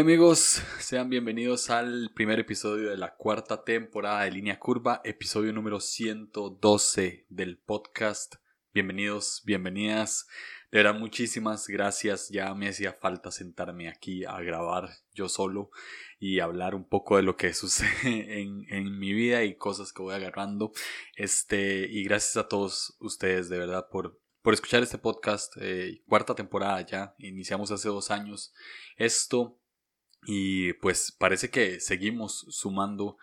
amigos, sean bienvenidos al primer episodio de la cuarta temporada de Línea Curva, episodio número 112 del podcast. Bienvenidos, bienvenidas. De verdad, muchísimas gracias. Ya me hacía falta sentarme aquí a grabar yo solo y hablar un poco de lo que sucede en, mi vida y cosas que voy agarrando. Este, y gracias a todos ustedes de verdad por, por escuchar este podcast. Eh, cuarta temporada ya. Iniciamos hace dos años esto. Y pues parece que seguimos sumando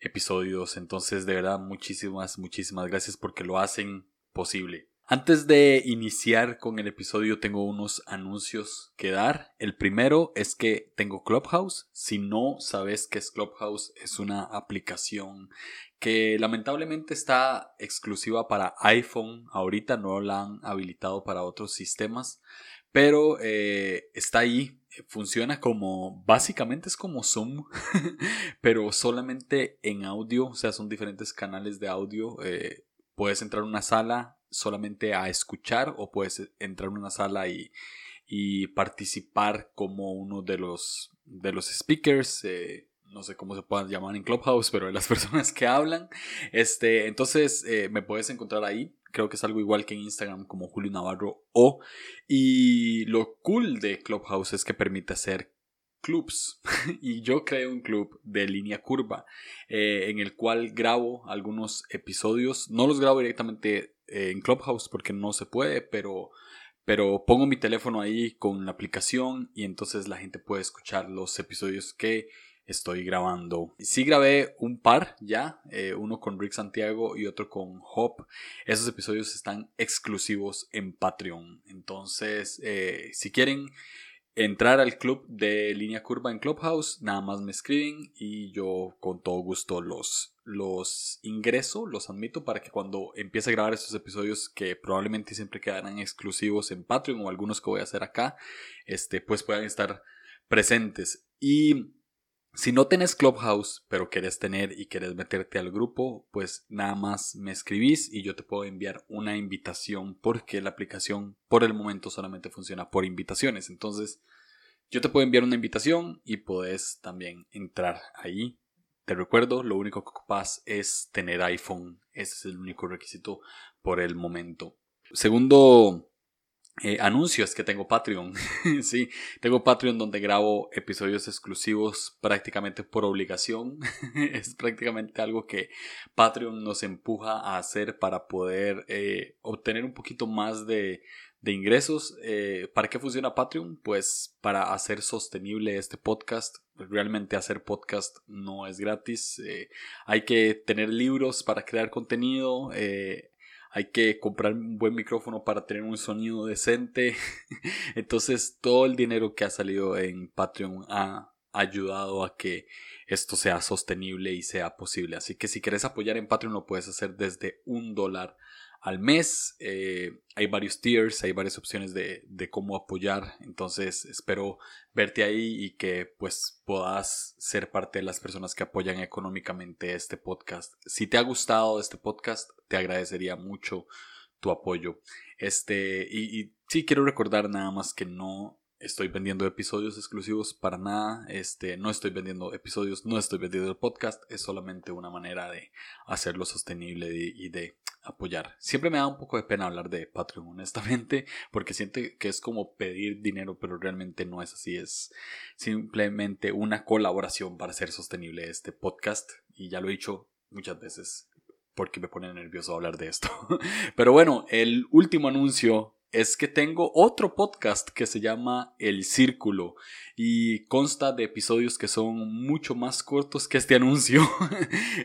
episodios. Entonces, de verdad, muchísimas, muchísimas gracias porque lo hacen posible. Antes de iniciar con el episodio tengo unos anuncios que dar. El primero es que tengo Clubhouse. Si no sabes qué es Clubhouse, es una aplicación que lamentablemente está exclusiva para iPhone. Ahorita no la han habilitado para otros sistemas, pero eh, está ahí. Funciona como, básicamente es como Zoom, pero solamente en audio, o sea, son diferentes canales de audio. Eh, puedes entrar a una sala solamente a escuchar o puedes entrar a una sala y, y participar como uno de los, de los speakers. Eh, no sé cómo se puedan llamar en Clubhouse, pero las personas que hablan. Este, entonces eh, me puedes encontrar ahí. Creo que es algo igual que en Instagram como Julio Navarro O. Y lo cool de Clubhouse es que permite hacer clubs y yo creo un club de línea curva eh, en el cual grabo algunos episodios no los grabo directamente eh, en Clubhouse porque no se puede pero pero pongo mi teléfono ahí con la aplicación y entonces la gente puede escuchar los episodios que estoy grabando. Sí grabé un par ya, eh, uno con Rick Santiago y otro con Hop. Esos episodios están exclusivos en Patreon. Entonces, eh, si quieren entrar al club de línea curva en Clubhouse, nada más me escriben y yo con todo gusto los, los ingreso, los admito para que cuando empiece a grabar estos episodios que probablemente siempre quedarán exclusivos en Patreon o algunos que voy a hacer acá, este, pues puedan estar presentes. Y si no tenés Clubhouse, pero querés tener y querés meterte al grupo, pues nada más me escribís y yo te puedo enviar una invitación porque la aplicación por el momento solamente funciona por invitaciones. Entonces, yo te puedo enviar una invitación y puedes también entrar ahí. Te recuerdo, lo único que ocupas es tener iPhone. Ese es el único requisito por el momento. Segundo eh, anuncios que tengo Patreon. sí, tengo Patreon donde grabo episodios exclusivos prácticamente por obligación. es prácticamente algo que Patreon nos empuja a hacer para poder eh, obtener un poquito más de, de ingresos. Eh, ¿Para qué funciona Patreon? Pues para hacer sostenible este podcast. Realmente hacer podcast no es gratis. hay que tener libros para crear contenido hay que comprar un buen micrófono para tener un sonido decente. Entonces todo el dinero que ha salido en Patreon ha ayudado a que esto sea sostenible y sea posible. Así que si quieres apoyar en Patreon lo puedes hacer desde un dólar al mes. Eh, hay varios tiers, hay varias opciones de, de, cómo apoyar. Entonces espero verte ahí y que pues puedas ser parte de las personas que apoyan económicamente este podcast. Si te ha gustado este podcast, te agradecería mucho tu apoyo. Este, y, sí quiero recordar nada más que no estoy vendiendo episodios exclusivos para nada. Este, no estoy vendiendo episodios, no estoy vendiendo el podcast. Es solamente una manera de hacerlo sostenible y de apoyar. Siempre me da un poco de pena hablar de Patreon, honestamente, porque siento que es como pedir dinero, pero realmente no es así. Es simplemente una colaboración para hacer sostenible este podcast. Y ya lo he dicho muchas veces porque me pone nervioso hablar de esto. Pero bueno, el último anuncio es que tengo otro podcast que se llama El Círculo y consta de episodios que son mucho más cortos que este anuncio.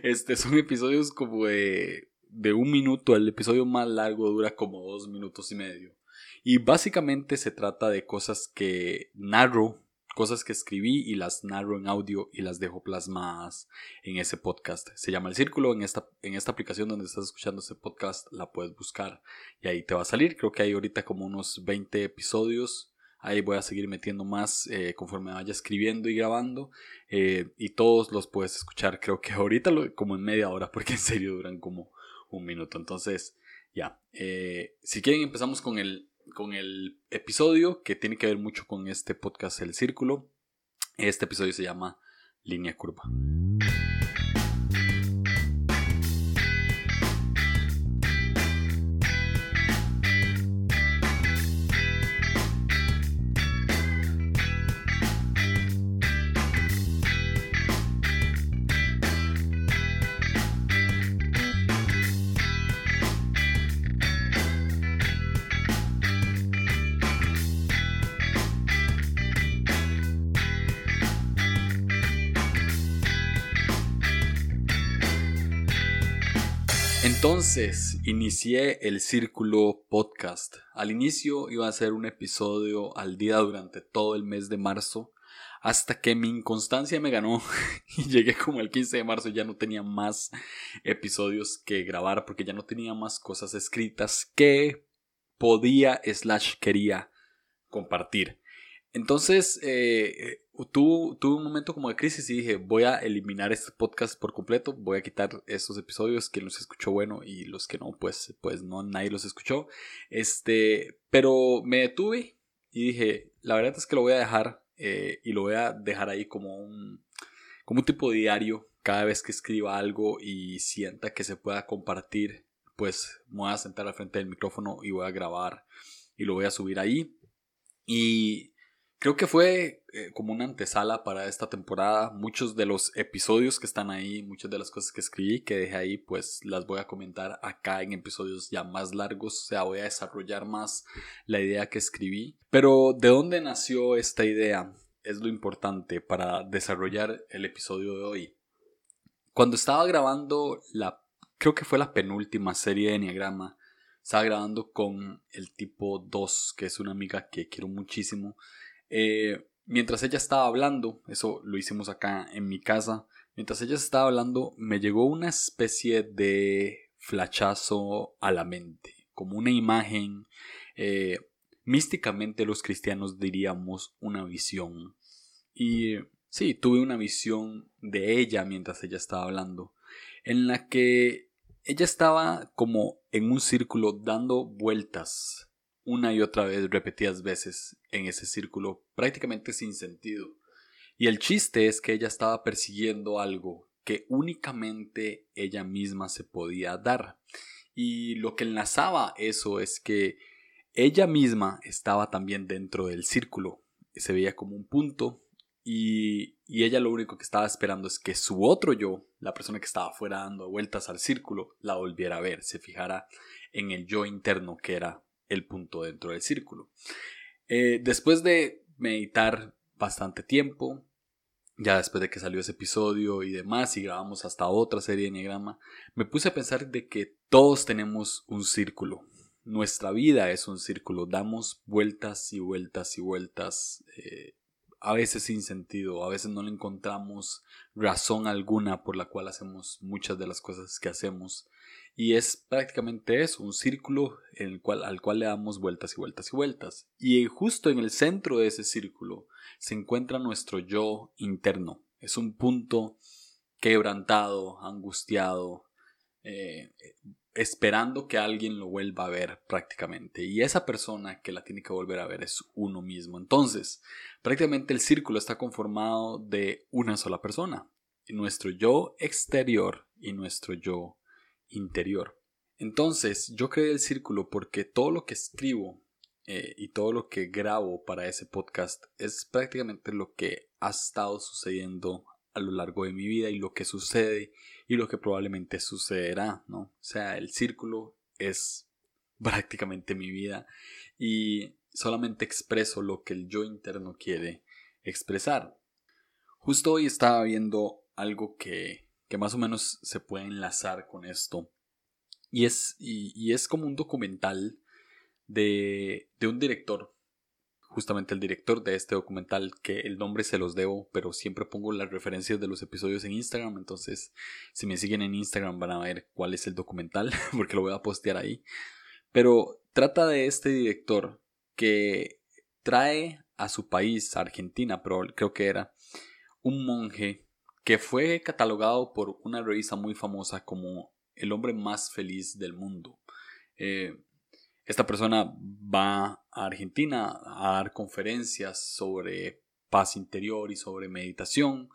Este son episodios como de, de un minuto, el episodio más largo dura como dos minutos y medio. Y básicamente se trata de cosas que narro cosas que escribí y las narro en audio y las dejo plasmadas en ese podcast. Se llama El Círculo. En esta, en esta aplicación donde estás escuchando ese podcast la puedes buscar y ahí te va a salir. Creo que hay ahorita como unos 20 episodios. Ahí voy a seguir metiendo más eh, conforme vaya escribiendo y grabando. Eh, y todos los puedes escuchar. Creo que ahorita como en media hora porque en serio duran como un minuto. Entonces, ya. Eh, si quieren empezamos con el con el episodio que tiene que ver mucho con este podcast El Círculo. Este episodio se llama Línea Curva. Entonces, inicié el Círculo Podcast. Al inicio iba a ser un episodio al día durante todo el mes de marzo, hasta que mi inconstancia me ganó y llegué como el 15 de marzo ya no tenía más episodios que grabar porque ya no tenía más cosas escritas que podía slash quería compartir. Entonces, eh, tuve, un momento como de crisis y dije, voy a eliminar este podcast por completo, voy a quitar estos episodios que los escuchó bueno y los que no, pues, pues no, nadie los escuchó. Este, pero me detuve y dije, la verdad es que lo voy a dejar eh, y lo voy a dejar ahí como un, como un tipo de diario cada vez que escriba algo y sienta que se pueda compartir, pues me voy a sentar al frente del micrófono y voy a grabar y lo voy a subir ahí. Y Creo que fue eh, como una antesala para esta temporada. Muchos de los episodios que están ahí, muchas de las cosas que escribí, que dejé ahí, pues las voy a comentar acá en episodios ya más largos. O sea, voy a desarrollar más la idea que escribí. Pero ¿de dónde nació esta idea? Es lo importante para desarrollar el episodio de hoy. Cuando estaba grabando la, creo que fue la penúltima serie de Enneagrama, estaba grabando con el tipo 2, que es una amiga que quiero muchísimo. Eh, mientras ella estaba hablando, eso lo hicimos acá en mi casa, mientras ella estaba hablando me llegó una especie de flachazo a la mente, como una imagen, eh, místicamente los cristianos diríamos una visión. Y sí, tuve una visión de ella mientras ella estaba hablando, en la que ella estaba como en un círculo dando vueltas una y otra vez, repetidas veces, en ese círculo prácticamente sin sentido. Y el chiste es que ella estaba persiguiendo algo que únicamente ella misma se podía dar. Y lo que enlazaba eso es que ella misma estaba también dentro del círculo. Se veía como un punto y, y, ella lo único que estaba esperando es que su otro yo, la persona que estaba fuera dando vueltas al círculo, la volviera a ver, se fijara en el yo interno que era el punto dentro del círculo. Eh, después de meditar bastante tiempo, ya después de que salió ese episodio y demás, y grabamos hasta otra serie de Enneagrama, me puse a pensar de que todos tenemos un círculo. Nuestra vida es un círculo, damos vueltas y vueltas y vueltas, eh, a veces sin sentido, a veces no le encontramos razón alguna por la cual hacemos muchas de las cosas que hacemos. Y es prácticamente eso, un círculo en el cual, al cual le damos vueltas y vueltas y vueltas. Y justo en el centro de ese círculo se encuentra nuestro yo interno. Es un punto quebrantado, angustiado, eh, esperando que alguien lo vuelva a ver prácticamente. Y esa persona que la tiene que volver a ver es uno mismo. Entonces, prácticamente el círculo está conformado de una sola persona. Nuestro yo exterior y nuestro yo interior. Entonces, yo creé el círculo porque todo lo que escribo eh, y todo lo que grabo para ese podcast es prácticamente lo que ha estado sucediendo a lo largo de mi vida y lo que sucede y lo que probablemente sucederá, ¿no? O sea, el círculo es prácticamente mi vida y solamente expreso lo que el yo interno quiere expresar. Justo hoy estaba viendo algo que que más o menos se puede enlazar con esto. Y es, y, es como un documental de, de un director, justamente el director de este documental, que el nombre se los debo, pero siempre pongo las referencias de los episodios en Instagram, entonces si me siguen en Instagram van a ver cuál es el documental, porque lo voy a postear ahí. Pero trata de este director que trae a su país, Argentina, creo que era un monje que fue catalogado por una revista muy famosa como el hombre más feliz del mundo. Eh, esta persona va a Argentina a dar conferencias sobre paz interior y sobre meditación.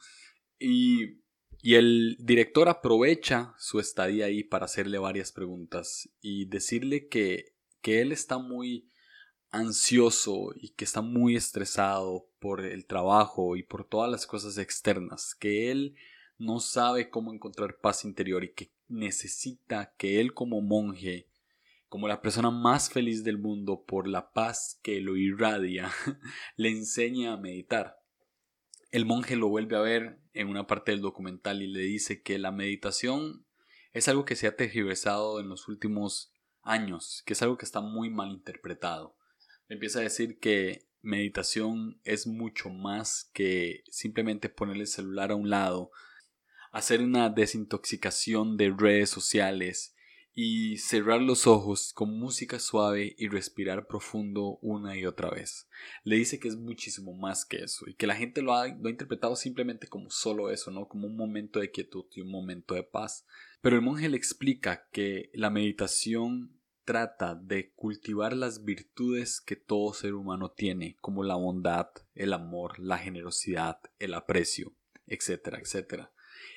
Y, y el director aprovecha su estadía ahí para hacerle varias preguntas y decirle que, que él está muy ansioso y que está muy estresado por el trabajo y por todas las cosas externas, que él no sabe cómo encontrar paz interior y que necesita que él como monje, como la persona más feliz del mundo por la paz que lo irradia, le enseñe a meditar. El monje lo vuelve a ver en una parte del documental y le dice que la meditación es algo que se ha tergiversado en los últimos años, que es algo que está muy mal interpretado. Empieza a decir que meditación es mucho más que simplemente poner el celular a un lado, hacer una desintoxicación de redes sociales y cerrar los ojos con música suave y respirar profundo una y otra vez. Le dice que es muchísimo más que eso y que la gente lo ha, lo ha, interpretado simplemente como solo eso, ¿no? Como un momento de quietud y un momento de paz. Pero el monje le explica que la meditación trata de cultivar las virtudes que todo ser humano tiene, como la bondad, el amor, la generosidad, el aprecio, etcétera, etcétera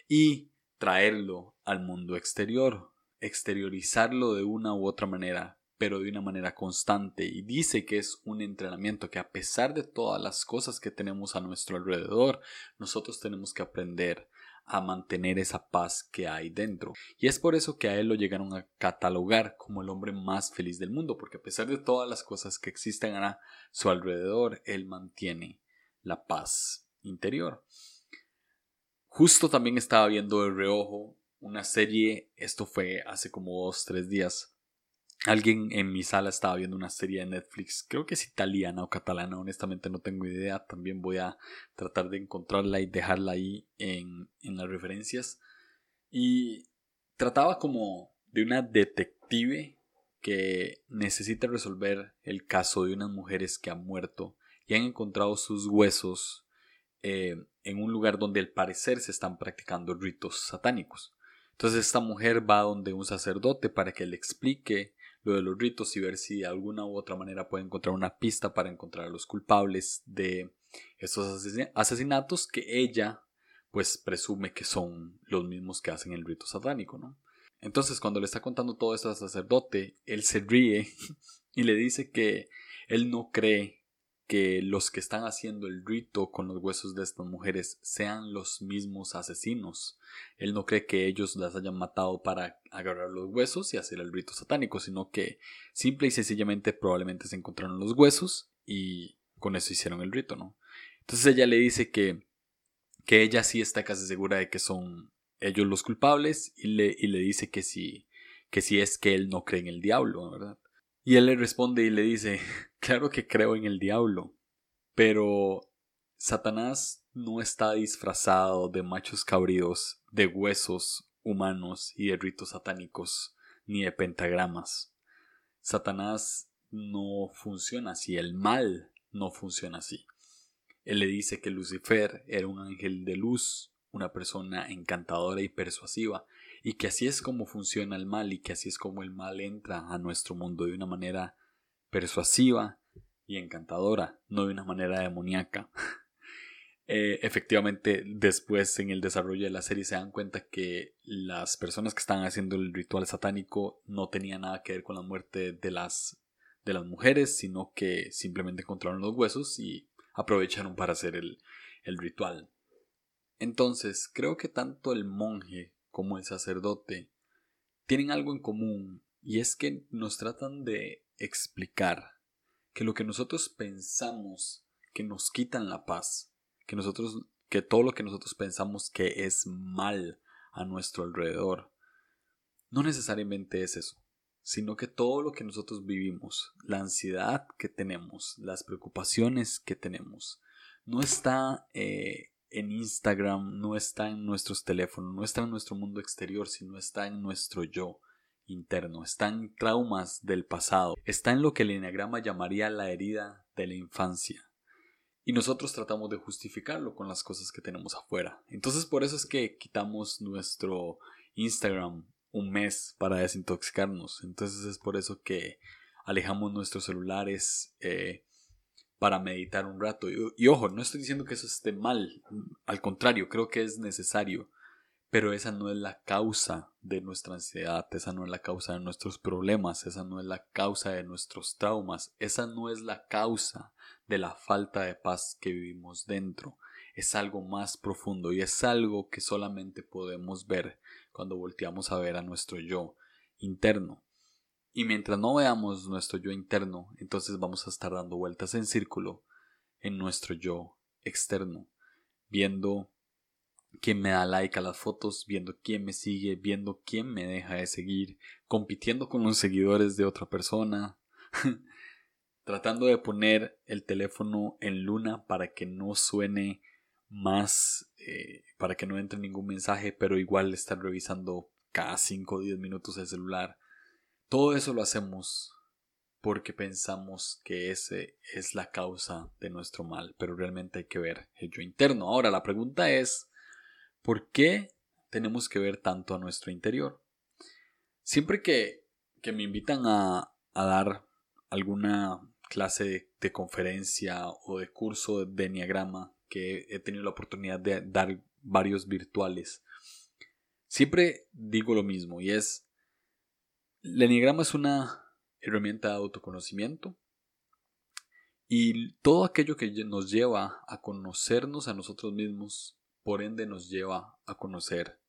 y traerlo al mundo exterior, exteriorizarlo de una u otra manera, pero de una manera constante. Y dice que es un entrenamiento que a pesar de todas las cosas que tenemos a nuestro alrededor, nosotros tenemos que aprender a mantener esa paz que hay dentro. Y es por eso que a él lo llegaron a catalogar como el hombre más feliz del mundo, porque a pesar de todas las cosas que existen a su alrededor, él mantiene la paz interior. Justo también estaba viendo de reojo una serie, esto fue hace como dos, tres días. Alguien en mi sala estaba viendo una serie de Netflix, creo que es italiana o catalana, honestamente no tengo idea. También voy a tratar de encontrarla y dejarla ahí en, en las referencias. Y trataba como de una detective que necesita resolver el caso de unas mujeres que han muerto y han encontrado sus huesos eh, en un lugar donde al parecer se están practicando ritos satánicos. Entonces esta mujer va donde un sacerdote para que le explique lo de los ritos y ver si de alguna u otra manera puede encontrar una pista para encontrar a los culpables de estos asesinatos que ella pues presume que son los mismos que hacen el rito satánico, ¿no? Entonces cuando le está contando todo esto al sacerdote, él se ríe y le dice que él no cree que los que están haciendo el rito con los huesos de estas mujeres sean los mismos asesinos. Él no cree que ellos las hayan matado para agarrar los huesos y hacer el rito satánico, sino que simple y sencillamente probablemente se encontraron los huesos y con eso hicieron el rito, ¿no? Entonces ella le dice que, que ella sí está casi segura de que son ellos los culpables y le, y le dice que sí, que sí es que él no cree en el diablo, ¿verdad? Y él le responde y le dice, claro que creo en el diablo, pero Satanás no está disfrazado de machos cabríos, de huesos humanos y de ritos satánicos, ni de pentagramas. Satanás no funciona así, el mal no funciona así. Él le dice que Lucifer era un ángel de luz, una persona encantadora y persuasiva, y que así es como funciona el mal y que así es como el mal entra a nuestro mundo de una manera persuasiva y encantadora, no de una manera demoníaca. Eh, efectivamente, después en el desarrollo de la serie se dan cuenta que las personas que estaban haciendo el ritual satánico no tenían nada que ver con la muerte de las, de las mujeres, sino que simplemente encontraron los huesos y aprovecharon para hacer el, el ritual. Entonces, creo que tanto el monje como el sacerdote tienen algo en común y es que nos tratan de explicar que lo que nosotros pensamos que nos quitan la paz, que nosotros que todo lo que nosotros pensamos que es mal a nuestro alrededor no necesariamente es eso, sino que todo lo que nosotros vivimos, la ansiedad que tenemos, las preocupaciones que tenemos, no está eh, en Instagram, no está en nuestros teléfonos, no está en nuestro mundo exterior, sino está en nuestro yo interno, está en traumas del pasado, está en lo que el enneagrama llamaría la herida de la infancia. Y nosotros tratamos de justificarlo con las cosas que tenemos afuera. Entonces por eso es que quitamos nuestro Instagram un mes para desintoxicarnos. Entonces es por eso que alejamos nuestros celulares eh, para meditar un rato. Y, ojo, no estoy diciendo que eso esté mal, al contrario, creo que es necesario, pero esa no es la causa de nuestra ansiedad, esa no es la causa de nuestros problemas, esa no es la causa de nuestros traumas, esa no es la causa de la falta de paz que vivimos dentro. Es algo más profundo y es algo que solamente podemos ver cuando volteamos a ver a nuestro yo interno. Y mientras no veamos nuestro yo interno, entonces vamos a estar dando vueltas en círculo en nuestro yo externo, viendo quién me da like a las fotos, viendo quién me sigue, viendo quién me deja de seguir, compitiendo con los seguidores de otra persona, tratando de poner el teléfono en luna para que no suene más, eh, para que no entre ningún mensaje, pero igual estar revisando cada 5 o 10 minutos el celular todo eso lo hacemos porque pensamos que ese es la causa de nuestro mal, pero realmente hay que ver el yo interno. Ahora la pregunta es, ¿por qué tenemos que ver tanto a nuestro interior? Siempre que, me invitan a, dar alguna clase de, conferencia o de curso de enneagrama, que he tenido la oportunidad de dar varios virtuales, siempre digo lo mismo y es el enigrama es una herramienta de autoconocimiento y todo aquello que nos lleva a conocernos a nosotros mismos, por ende nos lleva a conocer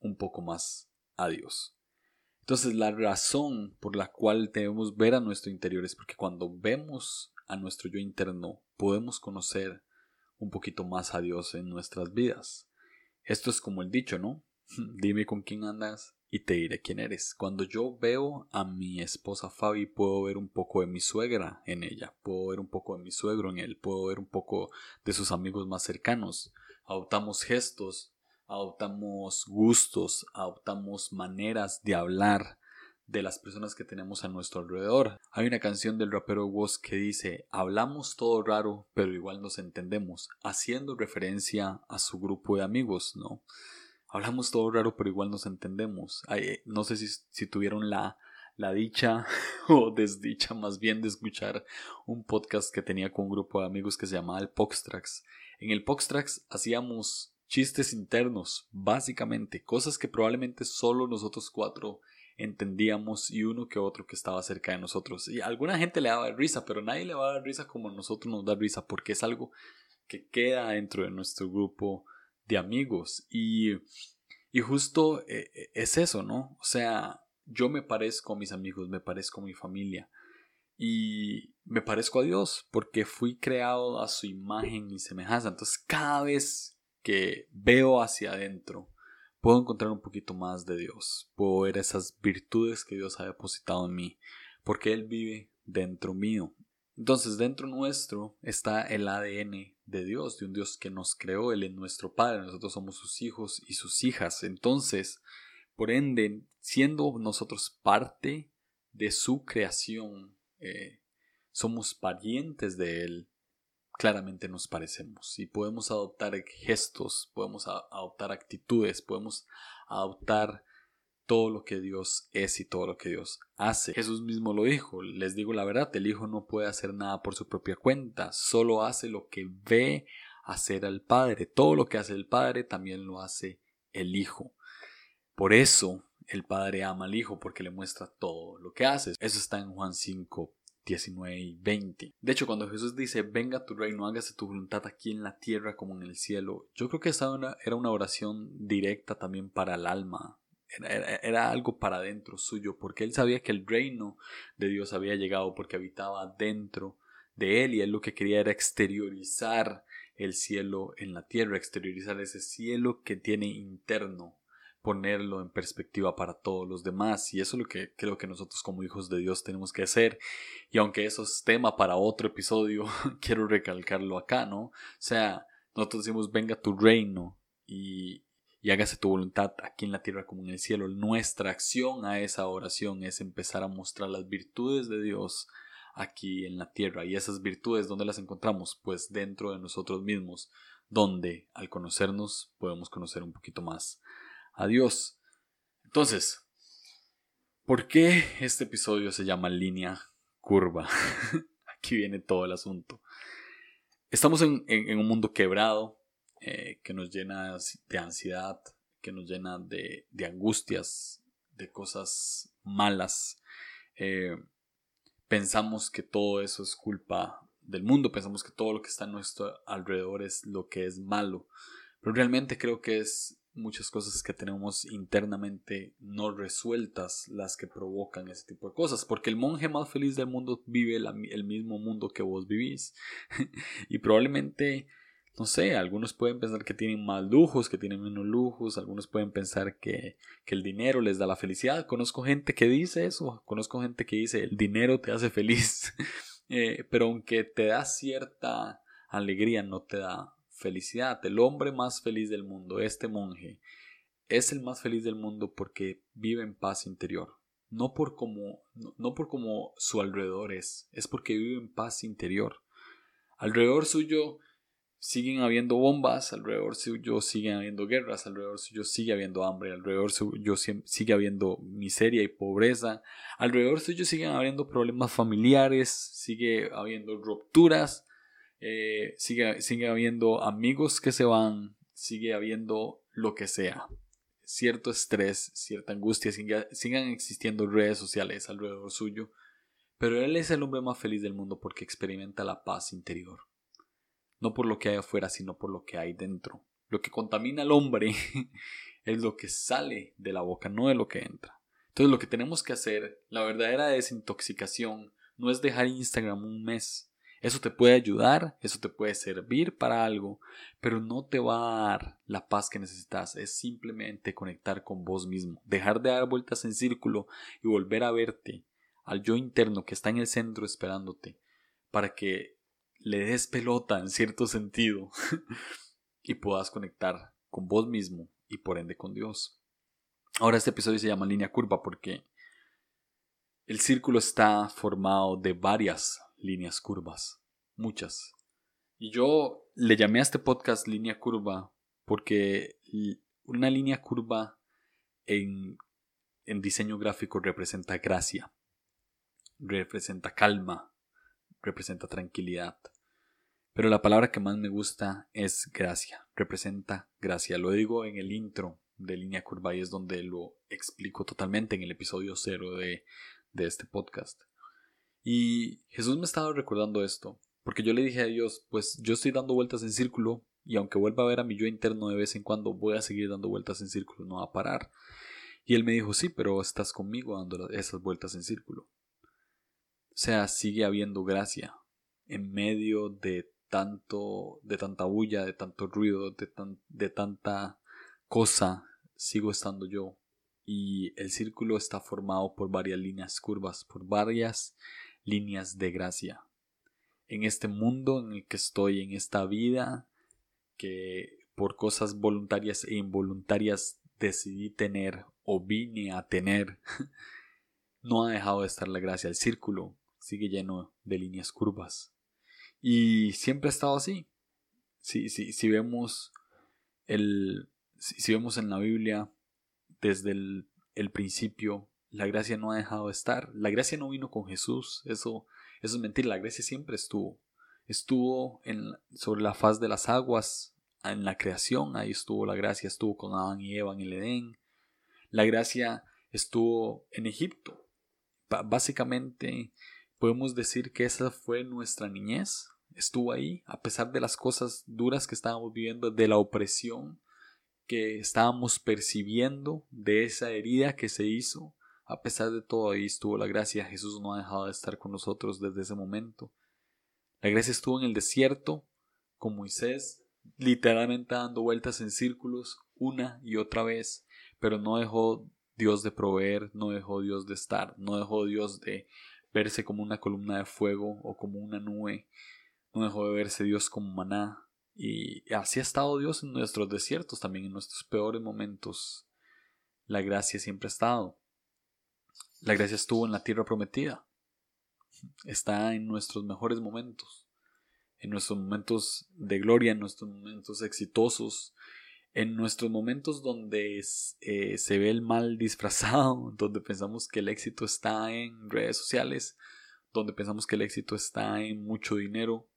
un poco más a Dios. Entonces la razón por la cual debemos ver a nuestro interior es porque cuando vemos a nuestro yo interno podemos conocer un poquito más a Dios en nuestras vidas. Esto es como el dicho, ¿no? Dime con quién andas y te diré quién eres. Cuando yo veo a mi esposa Fabi, puedo ver un poco de mi suegra en ella, puedo ver un poco de mi suegro en él, puedo ver un poco de sus amigos más cercanos. Adoptamos gestos, adoptamos gustos, adoptamos maneras de hablar de las personas que tenemos a nuestro alrededor. Hay una canción del rapero Woz que dice hablamos todo raro pero igual nos entendemos, haciendo referencia a su grupo de amigos, ¿no? hablamos todo raro, pero igual nos entendemos. Eh, no sé si, si tuvieron la, la dicha o desdicha más bien de escuchar un podcast que tenía con un grupo de amigos que se llamaba el Poxtrax. En el Poxtrax hacíamos chistes internos, básicamente, cosas que probablemente solo nosotros cuatro entendíamos y uno que otro que estaba cerca de nosotros. Y a alguna gente le daba risa, pero nadie le va a dar risa como nosotros nos da risa, porque es algo que queda dentro de nuestro grupo de amigos. Y, y justo eh, eh, es eso, ¿no? O sea, yo me parezco a mis amigos, me parezco a mi familia. Y me parezco a Dios porque fui creado a su imagen y semejanza. Entonces cada vez que veo hacia adentro, puedo encontrar un poquito más de Dios. Puedo ver esas virtudes que Dios ha depositado en mí. Porque Él vive dentro mío. Entonces dentro nuestro está el ADN de Dios, de un Dios que nos creó, Él es nuestro Padre, nosotros somos sus hijos y sus hijas. Entonces, por ende, siendo nosotros parte de su creación, eh, somos parientes de Él, claramente nos parecemos y podemos adoptar gestos, podemos adoptar actitudes, podemos adoptar todo lo que Dios es y todo lo que Dios hace. Jesús mismo lo dijo, les digo la verdad, el Hijo no puede hacer nada por su propia cuenta, solo hace lo que ve hacer al Padre. Todo lo que hace el Padre también lo hace el Hijo. Por eso el Padre ama al Hijo, porque le muestra todo lo que hace. Eso está en Juan 5, 19 y 20. De hecho, cuando Jesús dice, venga tu reino, hágase tu voluntad aquí en la tierra como en el cielo, yo creo que esta era una oración directa también para el alma era, algo para dentro suyo, porque él sabía que el reino de Dios había llegado porque habitaba dentro de él y él lo que quería era exteriorizar el cielo en la tierra, exteriorizar ese cielo que tiene interno, ponerlo en perspectiva para todos los demás y eso es lo que creo que nosotros como hijos de Dios tenemos que hacer y aunque eso es tema para otro episodio, quiero recalcarlo acá, ¿no? O sea, nosotros decimos venga tu reino y, y hágase tu voluntad aquí en la tierra como en el cielo. Nuestra acción a esa oración es empezar a mostrar las virtudes de Dios aquí en la tierra. Y esas virtudes, ¿dónde las encontramos? Pues dentro de nosotros mismos, donde al conocernos podemos conocer un poquito más a Dios. Entonces, ¿por qué este episodio se llama línea curva? aquí viene todo el asunto. Estamos en, un mundo quebrado eh, que nos llena de ansiedad, que nos llena de, angustias, de cosas malas. Eh, pensamos que todo eso es culpa del mundo, pensamos que todo lo que está a nuestro alrededor es lo que es malo, pero realmente creo que es muchas cosas que tenemos internamente no resueltas las que provocan ese tipo de cosas, porque el monje más feliz del mundo vive el mismo mundo que vos vivís y probablemente no sé, algunos pueden pensar que tienen más lujos, que tienen menos lujos, algunos pueden pensar que, que, el dinero les da la felicidad. Conozco gente que dice eso, conozco gente que dice el dinero te hace feliz, eh, pero aunque te da cierta alegría, no te da felicidad. El hombre más feliz del mundo, este monje, es el más feliz del mundo porque vive en paz interior. No por como, no, por como su alrededor es, es porque vive en paz interior. Alrededor suyo siguen habiendo bombas, alrededor suyo siguen habiendo guerras, alrededor suyo sigue habiendo hambre, alrededor suyo sigue habiendo miseria y pobreza, alrededor suyo siguen habiendo problemas familiares, sigue habiendo rupturas, eh, sigue, sigue habiendo amigos que se van, sigue habiendo lo que sea. Cierto estrés, cierta angustia, sigan existiendo redes sociales alrededor suyo, pero él es el hombre más feliz del mundo porque experimenta la paz interior. No por lo que hay afuera, sino por lo que hay dentro. Lo que contamina al hombre es lo que sale de la boca, no de lo que entra. Entonces lo que tenemos que hacer, la verdadera desintoxicación, no es dejar Instagram un mes, eso te puede ayudar, eso te puede servir para algo, pero no te va a dar la paz que necesitas. Es simplemente conectar con vos mismo, dejar de dar vueltas en círculo y volver a verte al yo interno que está en el centro esperándote para que le des pelota en cierto sentido y puedas conectar con vos mismo y por ende con Dios. Ahora este episodio se llama línea curva porque el círculo está formado de varias líneas curvas, muchas. Y yo le llamé a este podcast línea curva porque una línea curva en, en diseño gráfico representa gracia, representa calma, representa tranquilidad. Pero la palabra que más me gusta es gracia, representa gracia. Lo digo en el intro de línea curva y es donde lo explico totalmente en el episodio cero de, de este podcast. Y Jesús me estaba recordando esto, porque yo le dije a Dios, pues yo estoy dando vueltas en círculo y aunque vuelva a ver a mi yo interno de vez en cuando, voy a seguir dando vueltas en círculo, no va a parar. Y él me dijo, sí, pero estás conmigo dando esas vueltas en círculo. O sea, sigue habiendo gracia en medio de tanto, de tanta bulla, de tanto ruido, de, de tanta cosa, sigo estando yo. Y el círculo está formado por varias líneas curvas, por varias líneas de gracia. En este mundo en el que estoy, en esta vida que por cosas voluntarias e involuntarias decidí tener o vine a tener, no ha dejado de estar la gracia. El círculo sigue lleno de líneas curvas. Y siempre ha estado así. Si, si, si vemos el. Si, vemos en la Biblia, desde el, el principio, la gracia no ha dejado de estar. La gracia no vino con Jesús. Eso, eso es mentira. La gracia siempre estuvo. Estuvo en, sobre la faz de las aguas, en la creación. Ahí estuvo la gracia. Estuvo con Adán y Eva en el Edén. La gracia estuvo en Egipto. básicamente podemos decir que esa fue nuestra niñez. Estuvo ahí a pesar de las cosas duras que estábamos viviendo, de la opresión que estábamos percibiendo, de esa herida que se hizo a pesar de todo, ahí estuvo la gracia. Jesús no ha dejado de estar con nosotros desde ese momento. La gracia estuvo en el desierto, con Moisés, literalmente dando vueltas en círculos una y otra vez, pero no dejó Dios de proveer, no dejó Dios de estar, no dejó Dios de verse como una columna de fuego o como una nube, no dejó de verse Dios como maná. Y así ha estado Dios en nuestros desiertos, también en nuestros peores momentos. La gracia siempre ha estado. La gracia estuvo en la tierra prometida. Está en nuestros mejores momentos. En nuestros momentos de gloria, en nuestros momentos exitosos, en nuestros momentos donde eh, se ve el mal disfrazado, donde pensamos que el éxito está en redes sociales, donde pensamos que el éxito está en mucho dinero,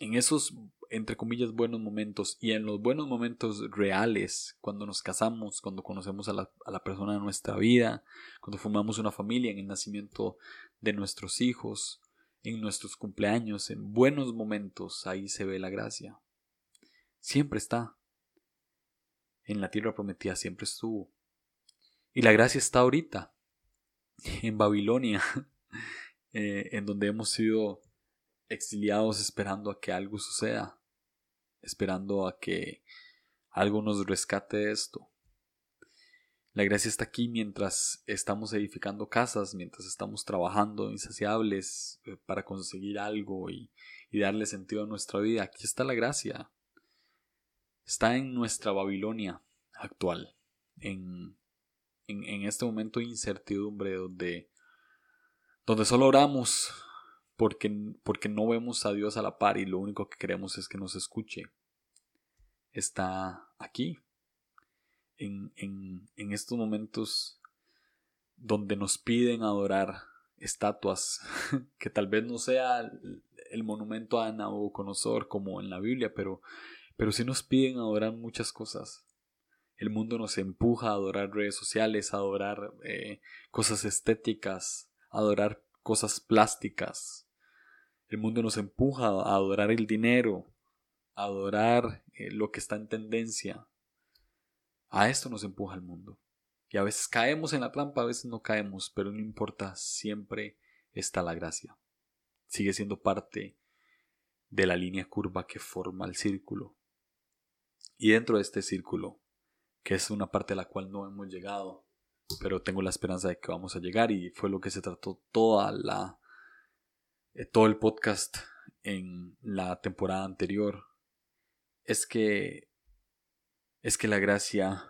en esos, entre comillas, buenos momentos y en los buenos momentos reales, cuando nos casamos, cuando conocemos a la, a la persona de nuestra vida, cuando formamos una familia, en el nacimiento de nuestros hijos, en nuestros cumpleaños, en buenos momentos, ahí se ve la gracia. Siempre está. En la tierra prometida siempre estuvo. Y la gracia está ahorita, en Babilonia, eh, en donde hemos sido exiliados esperando a que algo suceda, esperando a que algo nos rescate de esto. La gracia está aquí mientras estamos edificando casas, mientras estamos trabajando insaciables eh, para conseguir algo y, darle sentido a nuestra vida. Aquí está la gracia. Está en nuestra Babilonia actual, en en, este momento de incertidumbre donde, donde solo oramos porque, porque no vemos a Dios a la par y lo único que queremos es que nos escuche, está aquí, en, en, en estos momentos donde nos piden adorar estatuas, que tal vez no sea el, monumento a Nabucodonosor como en la Biblia, pero, pero sí nos piden adorar muchas cosas. El mundo nos empuja a adorar redes sociales, a adorar eh, cosas estéticas, a adorar cosas plásticas. El mundo nos empuja a adorar el dinero, a adorar eh, lo que está en tendencia. A esto nos empuja el mundo. Y a veces caemos en la trampa, a veces no caemos, pero no importa, siempre está la gracia. Sigue siendo parte de la línea curva que forma el círculo. Y dentro de este círculo que es una parte a la cual no hemos llegado, pero tengo la esperanza de que vamos a llegar y fue lo que se trató toda la eh, todo el podcast en la temporada anterior es que es que la gracia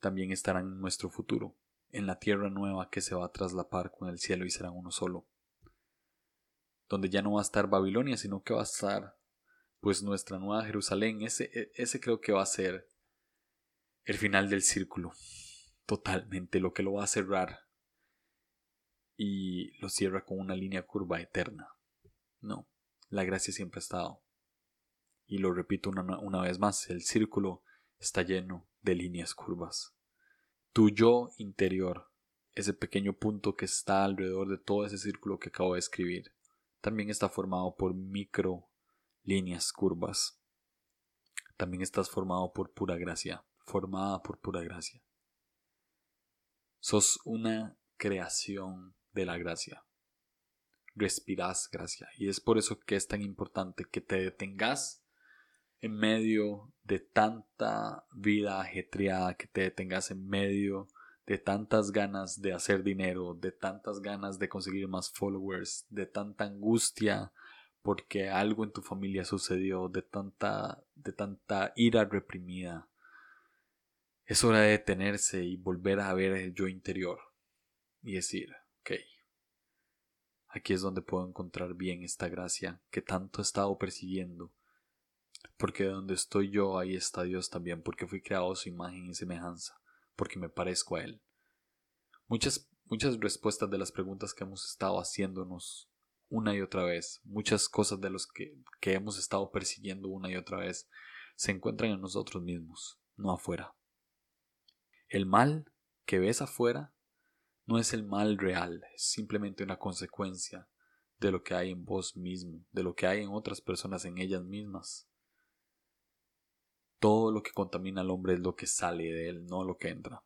también estará en nuestro futuro, en la tierra nueva que se va a traslapar con el cielo y será uno solo, donde ya no va a estar Babilonia, sino que va a estar pues nuestra nueva Jerusalén, ese, e, ese creo que va a ser el final del círculo. Totalmente lo que lo va a cerrar. Y lo cierra con una línea curva eterna. No, la gracia siempre ha estado. Y lo repito una, una vez más, el círculo está lleno de líneas curvas. Tu yo interior, ese pequeño punto que está alrededor de todo ese círculo que acabo de escribir, también está formado por micro líneas curvas. También estás formado por pura gracia formada por pura gracia. Sos una creación de la gracia. Respirás gracia. Y es por eso que es tan importante que te detengas en medio de tanta vida ajetreada, que te detengas en medio de tantas ganas de hacer dinero, de tantas ganas de conseguir más followers, de tanta angustia porque algo en tu familia sucedió, de tanta, de tanta ira reprimida, es hora de detenerse y volver a ver el yo interior y decir, ok, aquí es donde puedo encontrar bien esta gracia que tanto he estado persiguiendo, porque donde estoy yo ahí está Dios también, porque fui creado a su imagen y semejanza, porque me parezco a Él. Muchas, muchas respuestas de las preguntas que hemos estado haciéndonos una y otra vez, muchas cosas de los que, que hemos estado persiguiendo una y otra vez, se encuentran en nosotros mismos, no afuera. El mal que ves afuera no es el mal real, es simplemente una consecuencia de lo que hay en vos mismo, de lo que hay en otras personas, en ellas mismas. Todo lo que contamina al hombre es lo que sale de él, no lo que entra.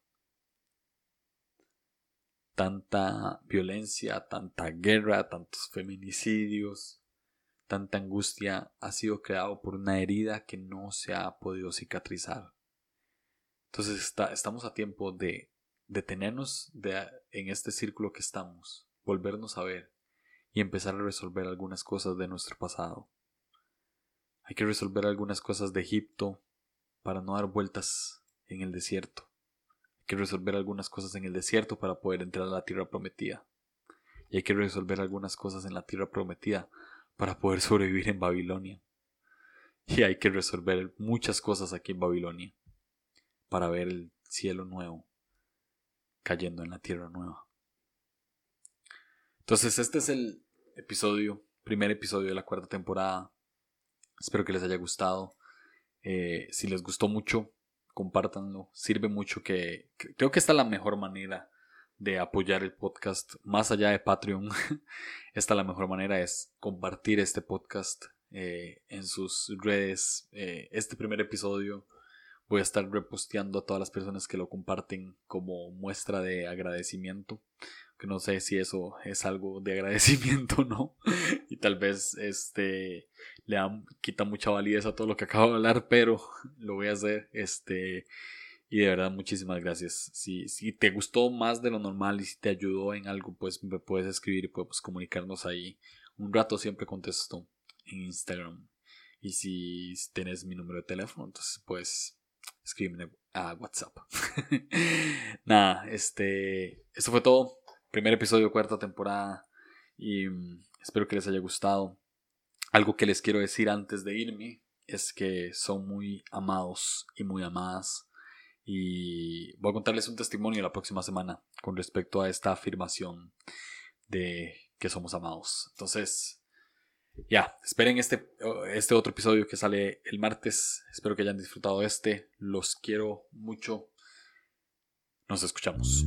Tanta violencia, tanta guerra, tantos feminicidios, tanta angustia ha sido creado por una herida que no se ha podido cicatrizar. Entonces estamos a tiempo de detenernos de, en este círculo que estamos, volvernos a ver y empezar a resolver algunas cosas de nuestro pasado. Hay que resolver algunas cosas de Egipto para no dar vueltas en el desierto. Hay que resolver algunas cosas en el desierto para poder entrar a la tierra prometida. Y hay que resolver algunas cosas en la tierra prometida para poder sobrevivir en Babilonia. Y hay que resolver muchas cosas aquí en Babilonia para ver el cielo nuevo cayendo en la tierra nueva. Entonces este es el, episodio, primer episodio de la cuarta temporada. Espero que les haya gustado. Eh, si les gustó mucho, compártanlo. Sirve mucho que, creo que esta es la mejor manera de apoyar el podcast más allá de Patreon. esta la mejor manera es compartir este podcast eh, en sus redes. Eh, este primer episodio voy a estar reposteando a todas las personas que lo comparten como muestra de agradecimiento. Que no sé si eso es algo de agradecimiento o no. Y tal vez este le quita mucha validez a todo lo que acabo de hablar pero lo voy a hacer este y de verdad muchísimas gracias. Si, si te gustó más de lo normal y si te ayudó en algo pues me puedes escribir y podemos comunicarnos ahí. Un rato siempre contesto en Instagram. Y si tienes mi número de teléfono entonces pues escríbeme a WhatsApp nada este eso fue todo primer episodio, cuarta temporada. Y mm, espero que les haya gustado. Algo que les quiero decir antes de irme es que son muy amados y muy amadas. Y voy a contarles un testimonio la próxima semana con respecto a esta afirmación de que somos amados. Entonces, ya, esperen este, este otro episodio que sale el martes. Espero que hayan disfrutado este. Los quiero mucho. Nos escuchamos.